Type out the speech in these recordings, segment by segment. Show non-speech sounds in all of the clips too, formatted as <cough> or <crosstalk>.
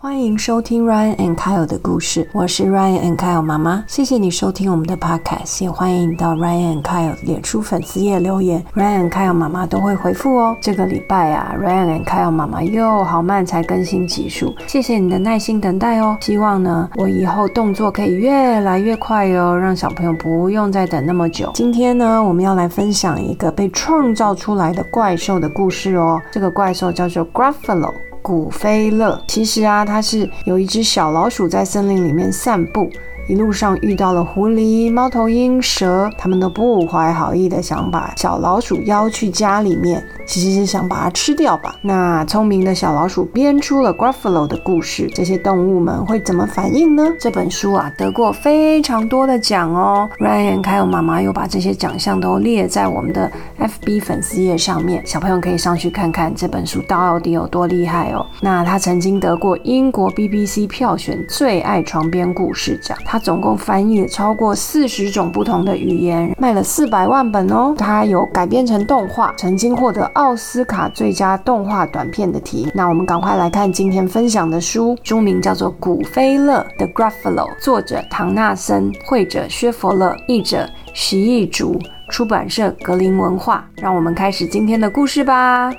欢迎收听 Ryan and Kyle 的故事，我是 Ryan and Kyle 妈妈。谢谢你收听我们的 podcast，也欢迎到 Ryan and Kyle 脸书粉丝页留言，Ryan and Kyle 妈妈都会回复哦。这个礼拜啊，Ryan and Kyle 妈妈又好慢才更新集数，谢谢你的耐心等待哦。希望呢，我以后动作可以越来越快哦，让小朋友不用再等那么久。今天呢，我们要来分享一个被创造出来的怪兽的故事哦。这个怪兽叫做 Gruffalo。古菲勒，其实啊，它是有一只小老鼠在森林里面散步。一路上遇到了狐狸、猫头鹰、蛇，他们都不怀好意的想把小老鼠邀去家里面，其实是想把它吃掉吧。那聪明的小老鼠编出了 Gruffalo 的故事，这些动物们会怎么反应呢？这本书啊，得过非常多的奖哦。Ryan 还有妈妈又把这些奖项都列在我们的 FB 粉丝页上面，小朋友可以上去看看这本书到底有多厉害哦。那他曾经得过英国 BBC 票选最爱床边故事奖，他。总共翻译了超过四十种不同的语言，卖了四百万本哦。它有改编成动画，曾经获得奥斯卡最佳动画短片的提名。那我们赶快来看今天分享的书，书名叫做《古菲勒》的 Gruffalo，作者唐纳森，绘者薛佛勒，译者徐艺竹，出版社格林文化。让我们开始今天的故事吧。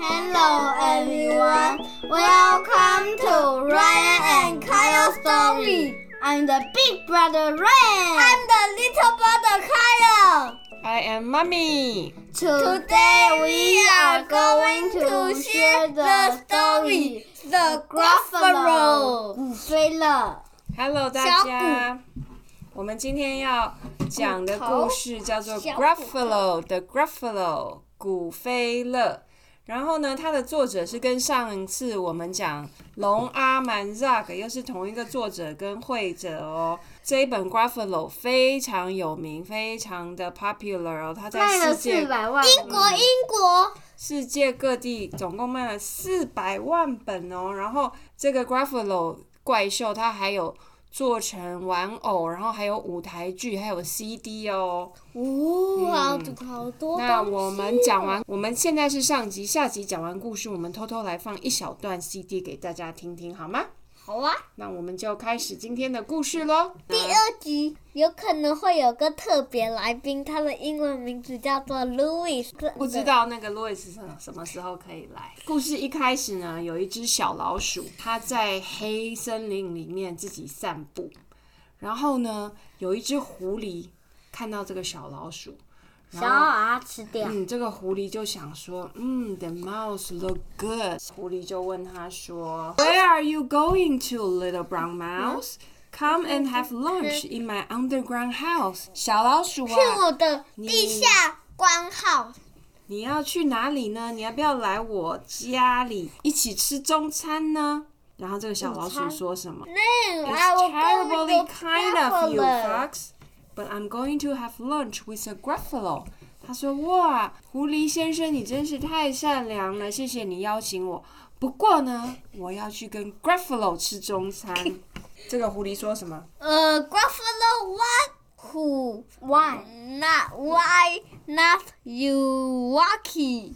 Hello everyone, welcome to Ryan and Kyle Story. I'm the big brother Ryan. I'm the little brother Kyle. I am mommy. Today we are going to share the story The Gruffalo 古飞了。Hello 大家，我们今天要讲的故事叫做 Gruffalo 的 Gruffalo 古飞乐。然后呢，它的作者是跟上一次我们讲龙阿蛮 Zag 又是同一个作者跟绘者哦。这一本 g r a f f a l o 非常有名，非常的 popular 哦。它在世界英国英国世界各地总共卖了四百万本哦。然后这个 g r a f f a l o 怪兽它还有。做成玩偶，然后还有舞台剧，还有 CD 哦。哇，好多那我们讲完，我们现在是上集，下集讲完故事，我们偷偷来放一小段 CD 给大家听听，好吗？好啊，那我们就开始今天的故事喽。第二集有可能会有个特别来宾，他的英文名字叫做 Louis。不知道那个 Louis 什什么时候可以来？故事一开始呢，有一只小老鼠，它在黑森林里面自己散步，然后呢，有一只狐狸看到这个小老鼠。想要把它吃掉。嗯，这个狐狸就想说，嗯，The mouse look good。狐狸就问他说，Where are you going to, little brown mouse? Come and have lunch in my underground house。小老鼠啊，去我的地下官号。你要去哪里呢？你要不要来我家里一起吃中餐呢？然后这个小老鼠说什么？It's terribly kind of you, fox. But I'm going to have lunch with a Gruffalo。他说：“哇，狐狸先生，你真是太善良了，谢谢你邀请我。不过呢，我要去跟 Gruffalo 吃中餐。”这个狐狸说什么？呃，Gruffalo what? Who? Why not? Why not you, Wacky？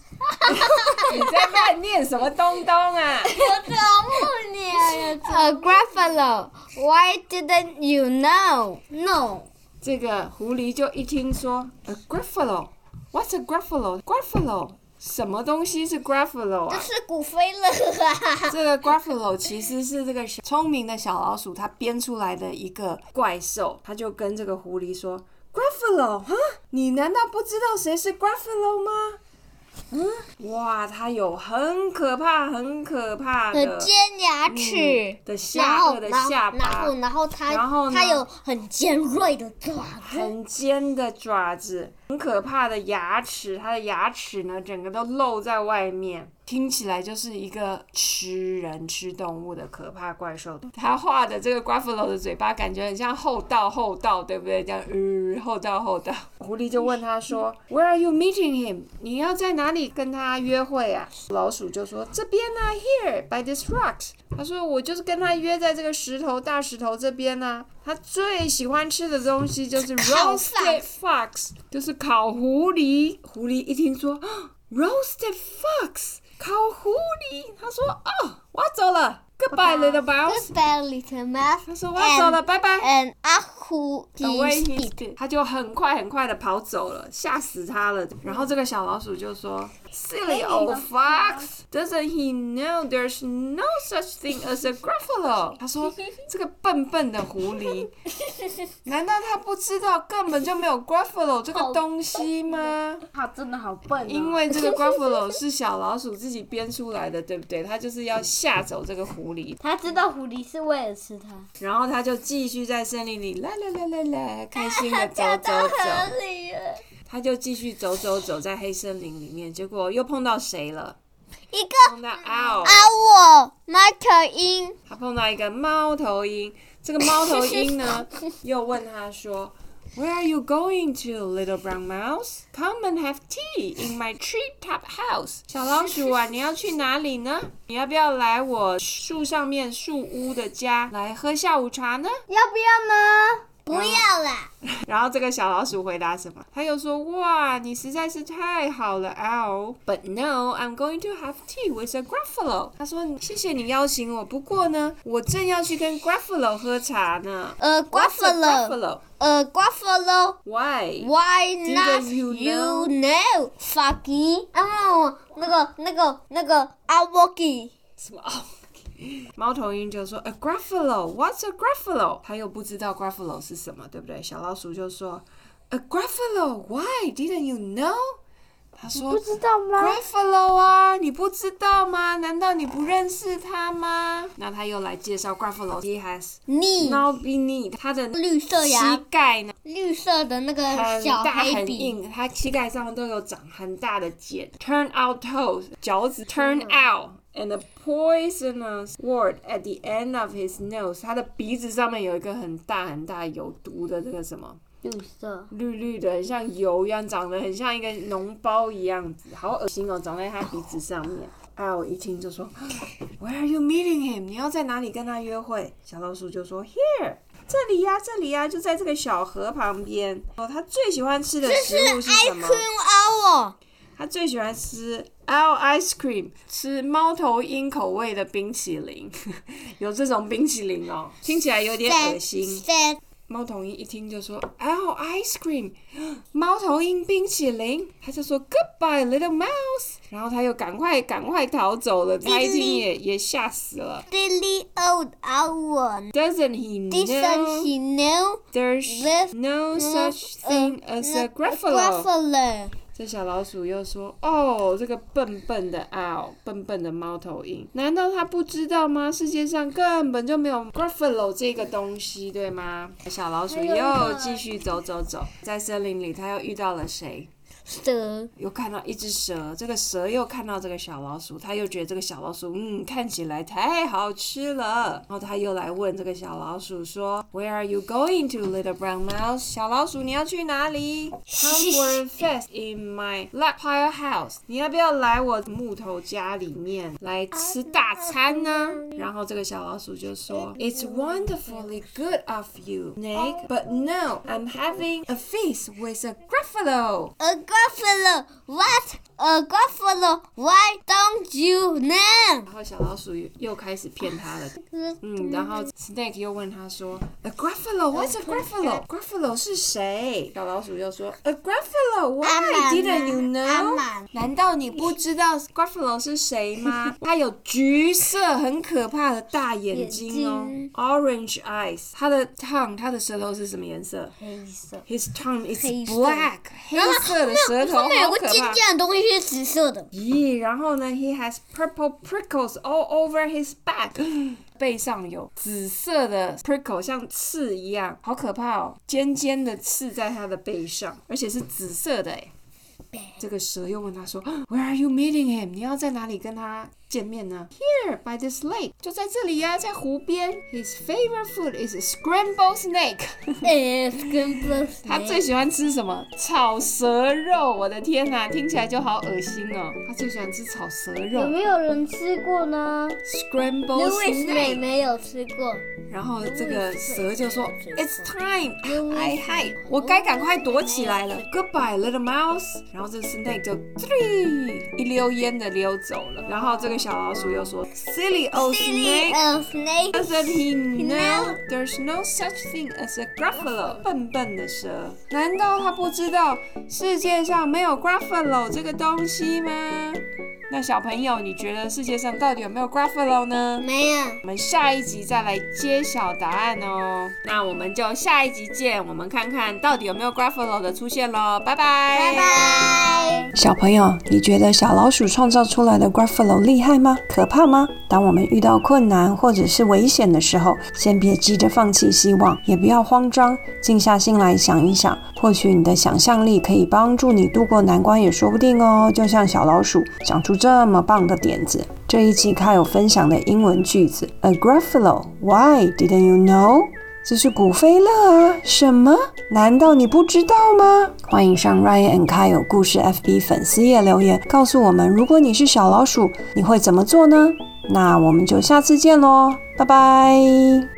你在乱念什么东东啊？我怎么念呀？Gruffalo, why didn't you know? No. 这个狐狸就一听说，a Gruffalo，what's a Gruffalo？Gruffalo，什么东西是 Gruffalo 啊？这是古飞乐啊！这个 Gruffalo 其实是这个聪明的小老鼠它编出来的一个怪兽，它就跟这个狐狸说，Gruffalo，哈，你难道不知道谁是 Gruffalo 吗？嗯，哇，它有很可怕、很可怕的尖牙齿。的下颚的下巴，然后，然后它，然后它有很尖锐的爪子，很尖的爪子，很可怕的牙齿，它的牙齿呢，整个都露在外面。听起来就是一个吃人吃动物的可怕怪兽。他画的这个 Gruffalo 的嘴巴感觉很像厚道厚道，对不对？这样，呃，厚道厚道。狐狸就问他说：“Where are you meeting him？你要在哪里跟他约会啊？”老鼠就说：“这边啊，Here by this rocks。”他说：“我就是跟他约在这个石头大石头这边呢。他最喜欢吃的东西就是 <laughs> roasted fox，就是烤狐狸。狐狸一听说 <gasps> roasted fox。”烤狐狸，他说：“哦，我要走了，Goodbye, little mouse。Goodbye, little mouse. 他说我要走了，拜拜。And Ahu Away he did，他就很快很快的跑走了，吓死他了。然后这个小老鼠就说：“Silly old fox, doesn't he know there's no such thing as a Gruffalo？” <laughs> 他说：“这个笨笨的狐狸，<laughs> 难道他不知道根本就没有 Gruffalo 这个东西吗？他真的好笨、哦。因为这个 Gruffalo <laughs> 是小老鼠自己编出来的，对不对？他就是要吓走这个狐狸。”他知道狐狸是为了吃它，然后他就继续在森林里啦啦啦啦啦，开心的走走走。他就继续走走走在黑森林里面，结果又碰到谁了？一个碰到 owl，owl 猫头鹰，他碰到一个猫头鹰。这个猫头鹰呢，<laughs> 又问他说：“Where are you going to, little brown mouse? Come and have tea in my treetop house。”小老鼠啊，你要去哪里呢？你要不要来我树上面树屋的家来喝下午茶呢？要不要呢？不要啦。然后这个小老鼠回答什么？他又说：“哇，你实在是太好了，Owl。But no, I'm going to have tea with a Gruffalo。”他说：“谢谢你邀请我，不过呢，我正要去跟 Gruffalo 喝茶呢。呃 Gruffalo。Why? Why not you know, Fucky？哦，那个、那个、那个阿沃基，什么？猫头鹰就说：“A Gruffalo. What's a Gruffalo？” 他又不知道 Gruffalo 是什么，对不对？小老鼠就说：“A Gruffalo. Why didn't you know？” 他说：“不知道吗？Gruffalo 啊，你不知道吗？难道你不认识他吗？那他又来介绍 Gruffalo。He has 你 now beneath 他的绿色膝，盖呢绿色的那个很小大黑笔，很硬，他膝盖上都有长很大的茧。Turn out toes，脚趾 turn out。And a poisonous word at the end of his nose，他的鼻子上面有一个很大很大有毒的这个什么绿色。绿绿的，很像油一样，长得很像一个脓包一样子，好恶心哦，长在他鼻子上面。啊，我一听就说，Where are you meeting him？你要在哪里跟他约会？小老鼠就说，Here，这里呀、这里呀、就在这个小河旁边。哦，他最喜欢吃的食物是什么？Owl，他最喜欢吃 owl ice cream，吃猫头鹰口味的冰淇淋。有这种冰淇淋哦，听起来有点恶心。猫头鹰一听就说 “ow ice cream”，猫头鹰冰淇淋，他就说 “goodbye little mouse”，然后他又赶快赶快逃走了，他一听也也吓死了。Billy old owl. Doesn't he know? Doesn't he know there's there's no such thing as a gruffalo？这小老鼠又说：“哦，这个笨笨的 owl，笨笨的猫头鹰，难道它不知道吗？世界上根本就没有 gruffalo 这个东西，对吗？”小老鼠又继续走走走，在森林里，它又遇到了谁？蛇又看到一只蛇，这个蛇又看到这个小老鼠，他又觉得这个小老鼠，嗯，看起来太好吃了。然后他又来问这个小老鼠说：“Where are you going to, little brown mouse？” 小老鼠，你要去哪里？Come <laughs> for a feast in my log pile house。你要不要来我木头家里面来吃大餐呢？然后这个小老鼠就说：“It's wonderfully <laughs> good of you, Snake, but no, I'm having a feast with a gruffalo。” A Gruffalo. What? A Gruffalo. Why don't you know? 然后小老鼠又又开始骗他了，嗯，然后 Snake <laughs> 又问他说：“A Gruffalo, what's a Gruffalo? Gruffalo <laughs> 是谁？”小老鼠又说：“A Gruffalo, <laughs> why 阿满 didn't you 阿 know？” 满难道你不知道 Gruffalo 是谁吗？他有橘色很可怕的大眼睛哦眼睛，orange eyes。他的 tongue，他的舌头是什么颜色黑色。 ？His tongue is 黑色 black，黑色的 舌头，后面有个好可怕。尖尖的东西是紫色的。咦，然后呢，he has purple prickles all over his back，<gasps> 背上有紫色的 prickle，像刺一样，好可怕哦，尖尖的刺在他的背上，而且是紫色的哎。这个蛇又问他说：“Where are you meeting him？你要在哪里跟他见面呢？”Here by this lake，就在这里呀、在湖边。His favorite food is a scrambled snake 哎，跟不他最喜欢吃什么？炒蛇肉！我的天哪，听起来就好恶心哦。他最喜欢吃炒蛇肉有没有人吃过呢 scrambled？Louis 妹 snake。没有吃过。然后这个蛇就说：“It's time, I hide，我该赶快躲起来了。Goodbye, little mouse。”然后这个 snake 就一溜烟的溜走了。然后这个小老鼠又说：“Silly old snake, doesn't he know there's no such thing as a gruffalo？” 笨笨的蛇，难道他不知道世界上没有 gruffalo 这个东西吗？那小朋友，你觉得世界上到底有没有 gruffalo 呢？没有。我们下一集再来揭晓答案哦。那我们就下一集见，我们看看到底有没有 Gruffalo 的出现喽。拜拜，拜拜。小朋友，你觉得小老鼠创造出来的 Gruffalo 厉害吗？可怕吗？当我们遇到困难或者是危险的时候，先别急着放弃希望，也不要慌张，静下心来想一想，或许你的想象力可以帮助你度过难关，也说不定哦。就像小老鼠想出这么棒的点子。这一期开有分享的英文句子：A Gruffalo, why didn't you know？这是古菲乐啊！什么？难道你不知道吗？欢迎上 Ryan and Kyle 故事 FB 粉丝页留言，告诉我们，如果你是小老鼠，你会怎么做呢？那我们就下次见喽，拜拜。